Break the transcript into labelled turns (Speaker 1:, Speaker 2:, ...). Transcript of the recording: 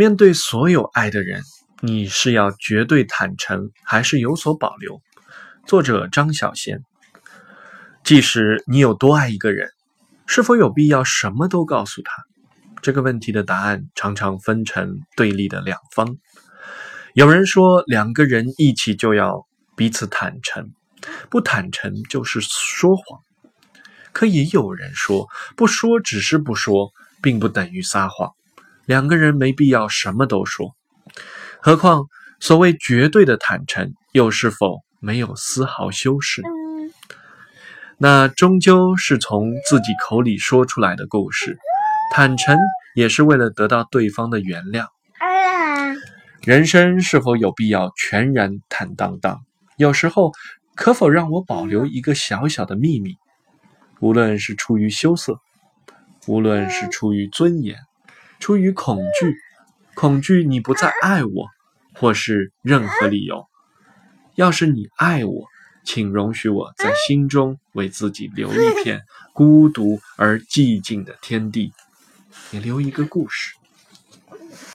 Speaker 1: 面对所有爱的人，你是要绝对坦诚，还是有所保留？作者张小娴。即使你有多爱一个人，是否有必要什么都告诉他？这个问题的答案常常分成对立的两方。有人说，两个人一起就要彼此坦诚，不坦诚就是说谎。可也有人说，不说只是不说，并不等于撒谎。两个人没必要什么都说，何况所谓绝对的坦诚，又是否没有丝毫修饰？那终究是从自己口里说出来的故事。坦诚也是为了得到对方的原谅。人生是否有必要全然坦荡荡？有时候，可否让我保留一个小小的秘密？无论是出于羞涩，无论是出于尊严。出于恐惧，恐惧你不再爱我，或是任何理由。要是你爱我，请容许我在心中为自己留一片孤独而寂静的天地，也留一个故事。